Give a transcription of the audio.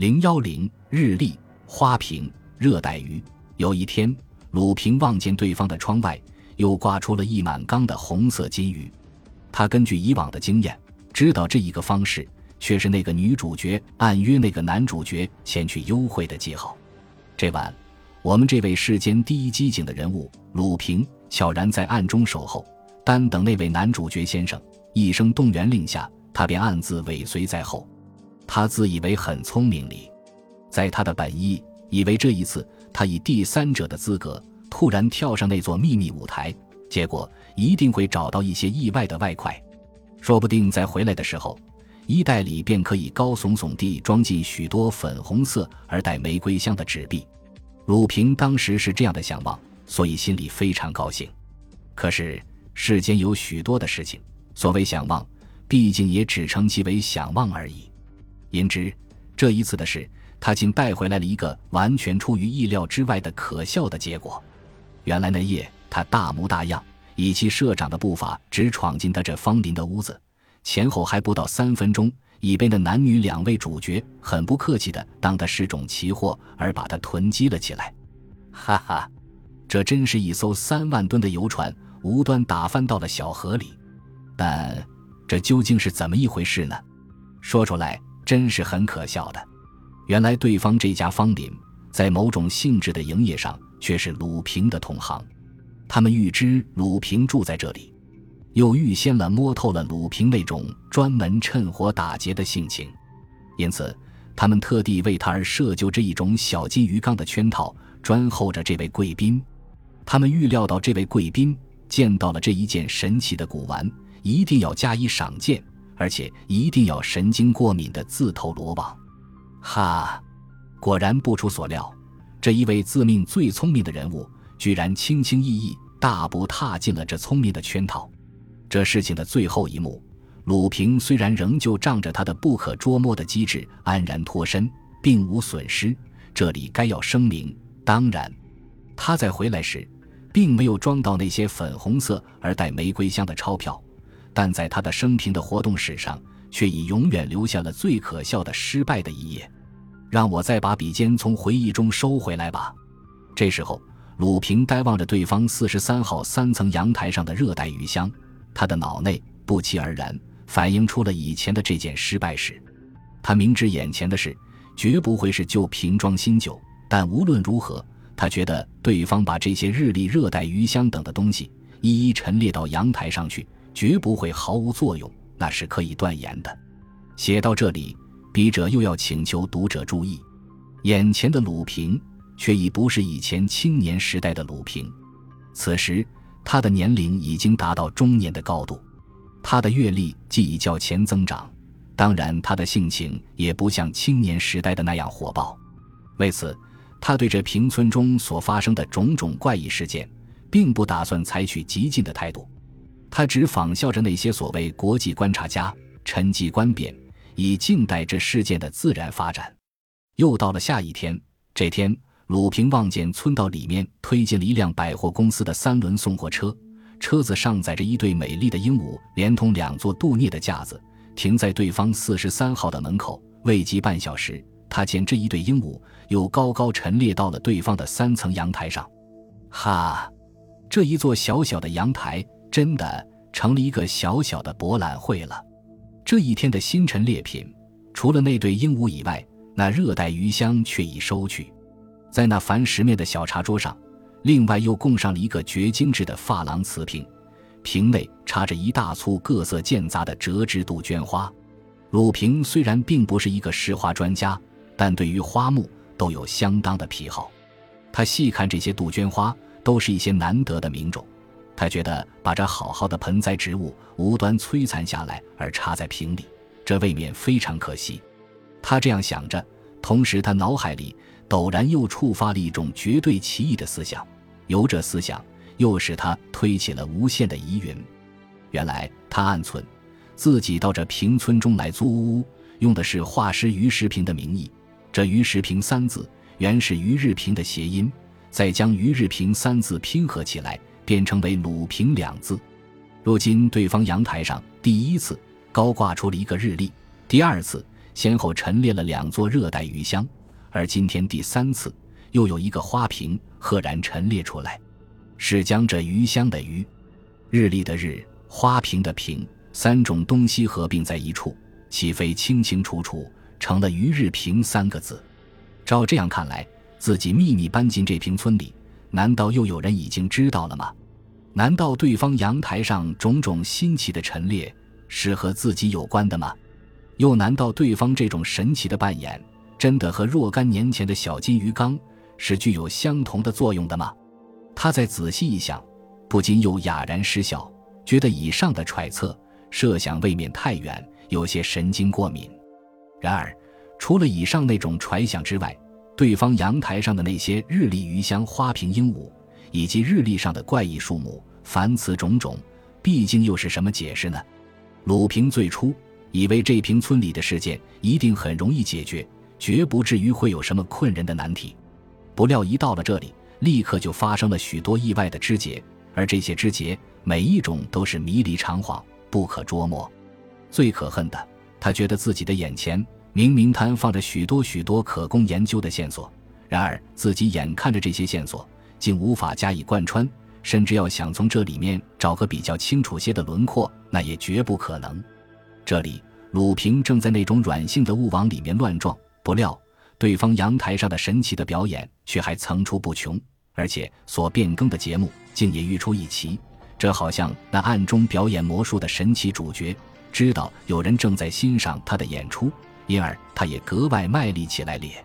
零幺零日历花瓶热带鱼。有一天，鲁平望见对方的窗外又挂出了一满缸的红色金鱼。他根据以往的经验，知道这一个方式却是那个女主角暗约那个男主角前去幽会的记号。这晚，我们这位世间第一机警的人物鲁平悄然在暗中守候，单等那位男主角先生一声动员令下，他便暗自尾随在后。他自以为很聪明哩，在他的本意，以为这一次他以第三者的资格突然跳上那座秘密舞台，结果一定会找到一些意外的外快，说不定在回来的时候，衣袋里便可以高耸耸地装进许多粉红色而带玫瑰香的纸币。鲁平当时是这样的想望，所以心里非常高兴。可是世间有许多的事情，所谓想望，毕竟也只称其为想望而已。因之，这一次的事，他竟带回来了一个完全出于意料之外的可笑的结果。原来那夜，他大模大样，以其社长的步伐，直闯进他这芳林的屋子，前后还不到三分钟，已被那男女两位主角很不客气的当他是种奇货而把他囤积了起来。哈哈，这真是一艘三万吨的游船无端打翻到了小河里。但这究竟是怎么一回事呢？说出来。真是很可笑的。原来对方这家方林在某种性质的营业上却是鲁平的同行。他们预知鲁平住在这里，又预先了摸透了鲁平那种专门趁火打劫的性情，因此他们特地为他而设就这一种小金鱼缸的圈套，专候着这位贵宾。他们预料到这位贵宾见到了这一件神奇的古玩，一定要加以赏鉴。而且一定要神经过敏的自投罗网，哈！果然不出所料，这一位自命最聪明的人物，居然轻轻易易大步踏进了这聪明的圈套。这事情的最后一幕，鲁平虽然仍旧仗着他的不可捉摸的机智安然脱身，并无损失。这里该要声明，当然，他在回来时，并没有装到那些粉红色而带玫瑰香的钞票。但在他的生平的活动史上，却已永远留下了最可笑的失败的一页。让我再把笔尖从回忆中收回来吧。这时候，鲁平呆望着对方四十三号三层阳台上的热带鱼箱，他的脑内不期而然反映出了以前的这件失败事。他明知眼前的事绝不会是旧瓶装新酒，但无论如何，他觉得对方把这些日历、热带鱼箱等的东西一一陈列到阳台上去。绝不会毫无作用，那是可以断言的。写到这里，笔者又要请求读者注意，眼前的鲁平却已不是以前青年时代的鲁平。此时他的年龄已经达到中年的高度，他的阅历既已较前增长，当然他的性情也不像青年时代的那样火爆。为此，他对这平村中所发生的种种怪异事件，并不打算采取激进的态度。他只仿效着那些所谓国际观察家，沉寂观贬，以静待这事件的自然发展。又到了下一天，这天，鲁平望见村道里面推进了一辆百货公司的三轮送货车，车子上载着一对美丽的鹦鹉，连同两座镀镍的架子，停在对方四十三号的门口。未及半小时，他见这一对鹦鹉又高高陈列到了对方的三层阳台上。哈，这一座小小的阳台。真的成了一个小小的博览会了。这一天的新陈列品，除了那对鹦鹉以外，那热带鱼箱却已收去。在那繁石面的小茶桌上，另外又供上了一个绝精致的珐琅瓷瓶，瓶内插着一大簇各色间杂的折枝杜鹃花。鲁平虽然并不是一个识花专家，但对于花木都有相当的癖好。他细看这些杜鹃花，都是一些难得的名种。他觉得把这好好的盆栽植物无端摧残下来而插在瓶里，这未免非常可惜。他这样想着，同时他脑海里陡然又触发了一种绝对奇异的思想，由这思想又使他推起了无限的疑云。原来他暗存，自己到这平村中来租屋，用的是画师于石平的名义。这于石平三字原是于日平的谐音，再将于日平三字拼合起来。变成为鲁平两字。如今对方阳台上第一次高挂出了一个日历，第二次先后陈列了两座热带鱼箱，而今天第三次又有一个花瓶赫然陈列出来，是将这鱼箱的鱼、日历的日、花瓶的瓶三种东西合并在一处，岂非清清楚楚成了“鱼日瓶”三个字？照这样看来，自己秘密搬进这平村里，难道又有人已经知道了吗？难道对方阳台上种种新奇的陈列是和自己有关的吗？又难道对方这种神奇的扮演，真的和若干年前的小金鱼缸是具有相同的作用的吗？他再仔细一想，不禁又哑然失笑，觉得以上的揣测设想未免太远，有些神经过敏。然而，除了以上那种揣想之外，对方阳台上的那些日历鱼箱、花瓶、鹦鹉，以及日历上的怪异数目，凡此种种，毕竟又是什么解释呢？鲁平最初。以为这平村里的事件一定很容易解决，绝不至于会有什么困人的难题。不料一到了这里，立刻就发生了许多意外的枝节，而这些枝节每一种都是迷离长恍，不可捉摸。最可恨的，他觉得自己的眼前明明摊放着许多许多可供研究的线索，然而自己眼看着这些线索竟无法加以贯穿，甚至要想从这里面找个比较清楚些的轮廓，那也绝不可能。这里，鲁平正在那种软性的雾网里面乱撞，不料对方阳台上的神奇的表演却还层出不穷，而且所变更的节目竟也愈出一奇。这好像那暗中表演魔术的神奇主角知道有人正在欣赏他的演出，因而他也格外卖力起来咧。